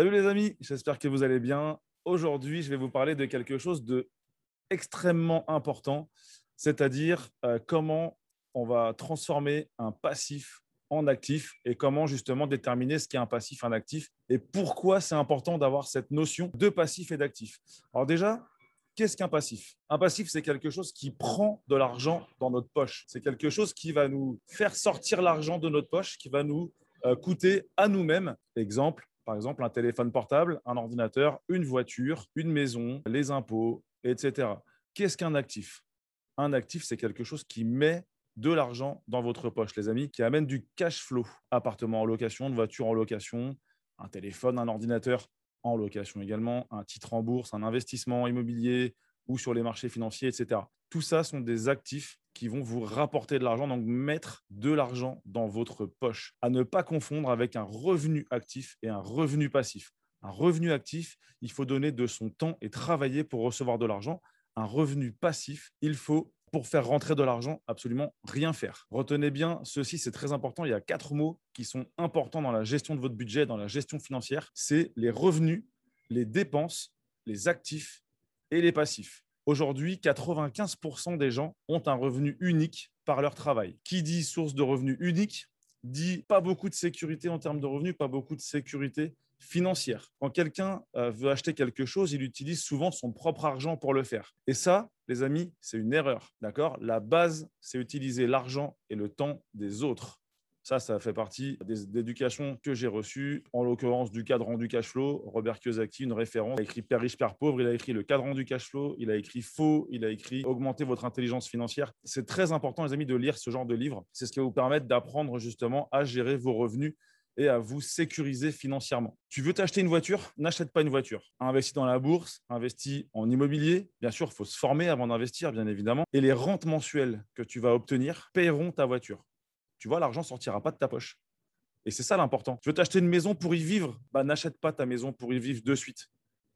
Salut les amis, j'espère que vous allez bien. Aujourd'hui, je vais vous parler de quelque chose de important, c'est-à-dire euh, comment on va transformer un passif en actif et comment justement déterminer ce qu'est un passif, un actif et pourquoi c'est important d'avoir cette notion de passif et d'actif. Alors déjà, qu'est-ce qu'un passif? Un passif, c'est quelque chose qui prend de l'argent dans notre poche. C'est quelque chose qui va nous faire sortir l'argent de notre poche, qui va nous euh, coûter à nous-mêmes. Exemple, par exemple, un téléphone portable, un ordinateur, une voiture, une maison, les impôts, etc. Qu'est-ce qu'un actif? Un actif, c'est quelque chose qui met de l'argent dans votre poche, les amis, qui amène du cash flow. Appartement en location, voiture en location, un téléphone, un ordinateur en location également, un titre en bourse, un investissement immobilier ou sur les marchés financiers, etc. Tout ça sont des actifs qui vont vous rapporter de l'argent, donc mettre de l'argent dans votre poche. À ne pas confondre avec un revenu actif et un revenu passif. Un revenu actif, il faut donner de son temps et travailler pour recevoir de l'argent. Un revenu passif, il faut pour faire rentrer de l'argent, absolument rien faire. Retenez bien ceci, c'est très important. Il y a quatre mots qui sont importants dans la gestion de votre budget, dans la gestion financière. C'est les revenus, les dépenses, les actifs et les passifs. Aujourd'hui, 95% des gens ont un revenu unique par leur travail. Qui dit source de revenus unique dit pas beaucoup de sécurité en termes de revenus, pas beaucoup de sécurité financière. Quand quelqu'un euh, veut acheter quelque chose, il utilise souvent son propre argent pour le faire. Et ça, les amis, c'est une erreur. D'accord? La base, c'est utiliser l'argent et le temps des autres. Ça, ça fait partie des éducations que j'ai reçues, en l'occurrence du cadran du cash flow. Robert Kiyosaki, une référence, il a écrit Père riche, Père pauvre, il a écrit le cadran du cash flow, il a écrit Faux, il a écrit Augmenter votre intelligence financière. C'est très important, les amis, de lire ce genre de livre. C'est ce qui va vous permettre d'apprendre justement à gérer vos revenus et à vous sécuriser financièrement. Tu veux t'acheter une voiture? N'achète pas une voiture. Investis dans la bourse, investis en immobilier. Bien sûr, il faut se former avant d'investir, bien évidemment. Et les rentes mensuelles que tu vas obtenir paieront ta voiture. Tu vois, l'argent sortira pas de ta poche. Et c'est ça l'important. Tu veux t'acheter une maison pour y vivre? Bah, N'achète pas ta maison pour y vivre de suite,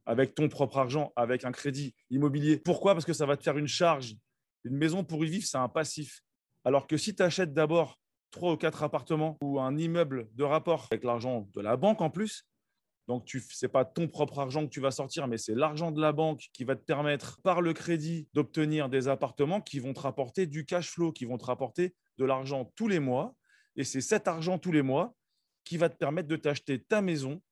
avec ton propre argent, avec un crédit immobilier. Pourquoi? Parce que ça va te faire une charge. Une maison pour y vivre, c'est un passif. Alors que si tu achètes d'abord trois ou quatre appartements ou un immeuble de rapport avec l'argent de la banque en plus. Donc, ce n'est pas ton propre argent que tu vas sortir, mais c'est l'argent de la banque qui va te permettre, par le crédit, d'obtenir des appartements qui vont te rapporter du cash flow, qui vont te rapporter de l'argent tous les mois. Et c'est cet argent tous les mois qui va te permettre de t'acheter ta maison.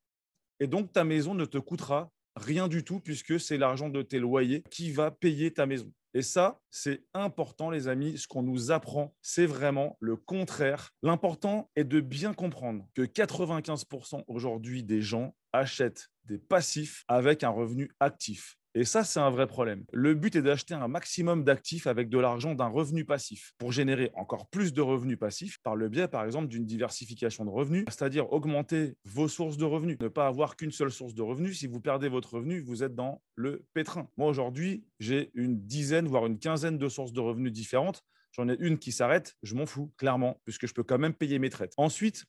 Et donc, ta maison ne te coûtera rien du tout puisque c'est l'argent de tes loyers qui va payer ta maison. Et ça, c'est important, les amis. Ce qu'on nous apprend, c'est vraiment le contraire. L'important est de bien comprendre que 95% aujourd'hui des gens achètent des passifs avec un revenu actif. Et ça, c'est un vrai problème. Le but est d'acheter un maximum d'actifs avec de l'argent d'un revenu passif pour générer encore plus de revenus passifs par le biais, par exemple, d'une diversification de revenus, c'est-à-dire augmenter vos sources de revenus, ne pas avoir qu'une seule source de revenus. Si vous perdez votre revenu, vous êtes dans le pétrin. Moi, aujourd'hui, j'ai une dizaine, voire une quinzaine de sources de revenus différentes. J'en ai une qui s'arrête, je m'en fous, clairement, puisque je peux quand même payer mes traites. Ensuite,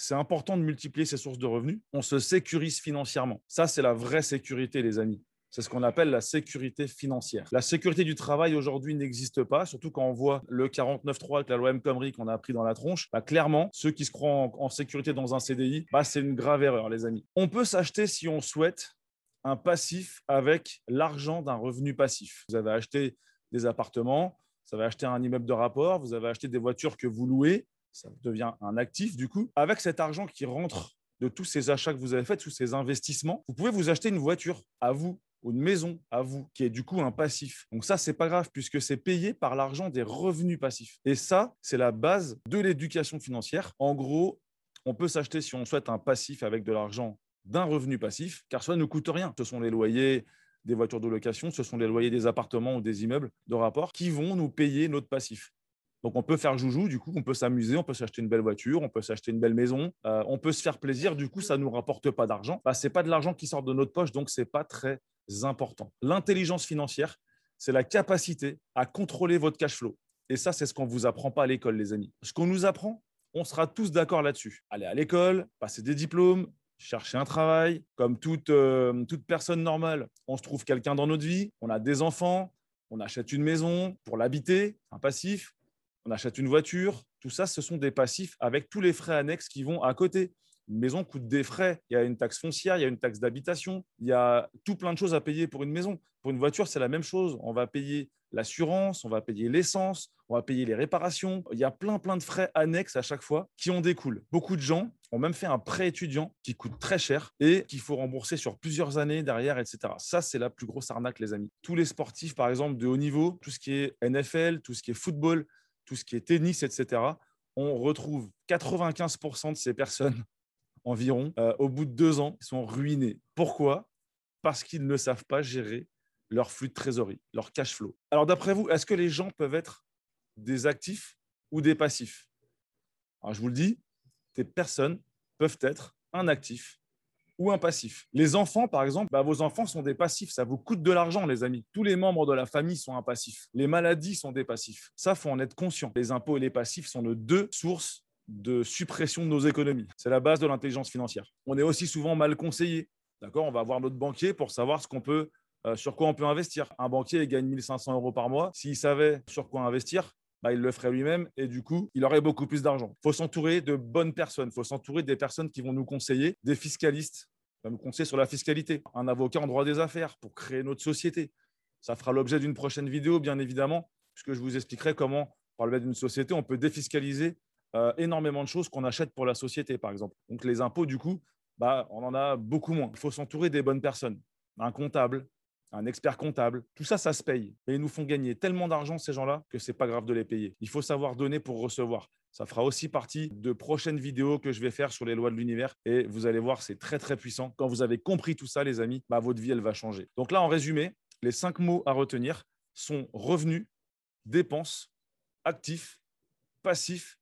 c'est important de multiplier ces sources de revenus. On se sécurise financièrement. Ça, c'est la vraie sécurité, les amis. C'est ce qu'on appelle la sécurité financière. La sécurité du travail aujourd'hui n'existe pas, surtout quand on voit le 49.3 avec la loi M. qu'on a appris dans la tronche. Bah, clairement, ceux qui se croient en, sécurité dans un CDI, bah, c'est une grave erreur, les amis. On peut s'acheter, si on souhaite, un passif avec l'argent d'un revenu passif. Vous avez acheté des appartements, vous avez acheté un immeuble de rapport, vous avez acheté des voitures que vous louez, ça devient un actif du coup. Avec cet argent qui rentre de tous ces achats que vous avez faits, tous ces investissements, vous pouvez vous acheter une voiture à vous ou une maison à vous, qui est du coup un passif. Donc ça, c'est pas grave puisque c'est payé par l'argent des revenus passifs. Et ça, c'est la base de l'éducation financière. En gros, on peut s'acheter si on souhaite un passif avec de l'argent d'un revenu passif, car ça ne coûte rien. Ce sont les loyers des voitures de location, ce sont les loyers des appartements ou des immeubles de rapport qui vont nous payer notre passif. Donc on peut faire joujou, du coup on peut s'amuser, on peut s'acheter une belle voiture, on peut s'acheter une belle maison, euh, on peut se faire plaisir, du coup ça ne nous rapporte pas d'argent. Bah, Ce n'est pas de l'argent qui sort de notre poche, donc ce n'est pas très important. L'intelligence financière, c'est la capacité à contrôler votre cash flow. Et ça, c'est ce qu'on ne vous apprend pas à l'école, les amis. Ce qu'on nous apprend, on sera tous d'accord là-dessus. Aller à l'école, passer des diplômes, chercher un travail. Comme toute, euh, toute personne normale, on se trouve quelqu'un dans notre vie, on a des enfants, on achète une maison pour l'habiter, un passif, on achète une voiture. Tout ça, ce sont des passifs avec tous les frais annexes qui vont à côté Une maison coûte des frais. Il y a une taxe foncière, il y a une taxe d'habitation, il y a tout plein de choses à payer pour une maison. Pour une voiture, c'est la même chose. On va payer l'assurance, on va payer l'essence, on va payer les réparations. Il y a plein, plein de frais annexes à chaque fois qui en découlent. Beaucoup de gens ont même fait un prêt étudiant qui coûte très cher et qu'il faut rembourser sur plusieurs années derrière, etc. Ça, c'est la plus grosse arnaque, les amis. Tous les sportifs, par exemple, de haut niveau, tout ce qui est NFL, tout ce qui est football, tout ce qui est tennis, etc., on retrouve 95% de ces personnes environ, euh, au bout de deux ans, sont ruinés. Pourquoi? Parce qu'ils ne savent pas gérer leur flux de trésorerie, leur cash flow. Alors d'après vous, est-ce que les gens peuvent être des actifs ou des passifs? Je vous le dis, ces personnes peuvent être un actif ou un passif. Les enfants, par exemple, bah, vos enfants sont des passifs. Ça vous coûte de l'argent, les amis. Tous les membres de la famille sont un passif. Les maladies sont des passifs. Ça, faut en être conscient. Les impôts et les passifs sont nos deux sources de suppression de nos économies. C'est la base de l'intelligence financière. On est aussi souvent mal conseillé. D'accord? On va voir notre banquier pour savoir ce qu'on peut, euh, sur quoi on peut investir. Un banquier il gagne 1500 euros par mois. S'il savait sur quoi investir, bah, il le ferait lui-même et du coup, il aurait beaucoup plus d'argent. Il faut s'entourer de bonnes personnes. Il faut s'entourer des personnes qui vont nous conseiller, des fiscalistes, vont nous sur la fiscalité, un avocat en droit des affaires pour créer notre société. Ça fera l'objet d'une prochaine vidéo, bien évidemment, puisque je vous expliquerai comment, par le biais d'une société, on peut défiscaliser euh, énormément de choses qu'on achète pour la société, par exemple. Donc les impôts, du coup, bah, on en a beaucoup moins. Il faut s'entourer des bonnes personnes. Un comptable, un expert comptable, tout ça, ça se paye. Et ils nous font gagner tellement d'argent, ces gens-là, que c'est pas grave de les payer. Il faut savoir donner pour recevoir. Ça fera aussi partie de prochaines vidéos que je vais faire sur les lois de l'univers. Et vous allez voir, c'est très, très puissant. Quand vous avez compris tout ça, les amis, bah, votre vie, elle va changer. Donc là, en résumé, les cinq mots à retenir sont revenus, dépenses, actifs, passifs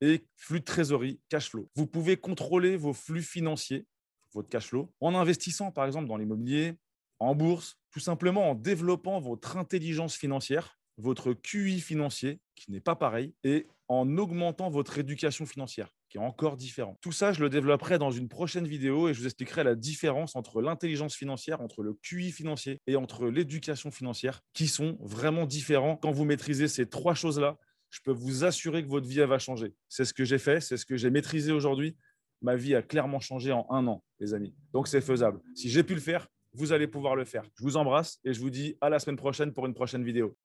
et flux de trésorerie, cash flow. Vous pouvez contrôler vos flux financiers, votre cash flow, en investissant par exemple dans l'immobilier, en bourse, tout simplement en développant votre intelligence financière, votre QI financier, qui n'est pas pareil, et en augmentant votre éducation financière, qui est encore différent. Tout ça, je le développerai dans une prochaine vidéo et je vous expliquerai la différence entre l'intelligence financière, entre le QI financier et entre l'éducation financière, qui sont vraiment différents. Quand vous maîtrisez ces trois choses-là, je peux vous assurer que votre vie va changer. C'est ce que j'ai fait, c'est ce que j'ai maîtrisé aujourd'hui. Ma vie a clairement changé en un an, les amis. Donc c'est faisable. Si j'ai pu le faire, vous allez pouvoir le faire. Je vous embrasse et je vous dis à la semaine prochaine pour une prochaine vidéo.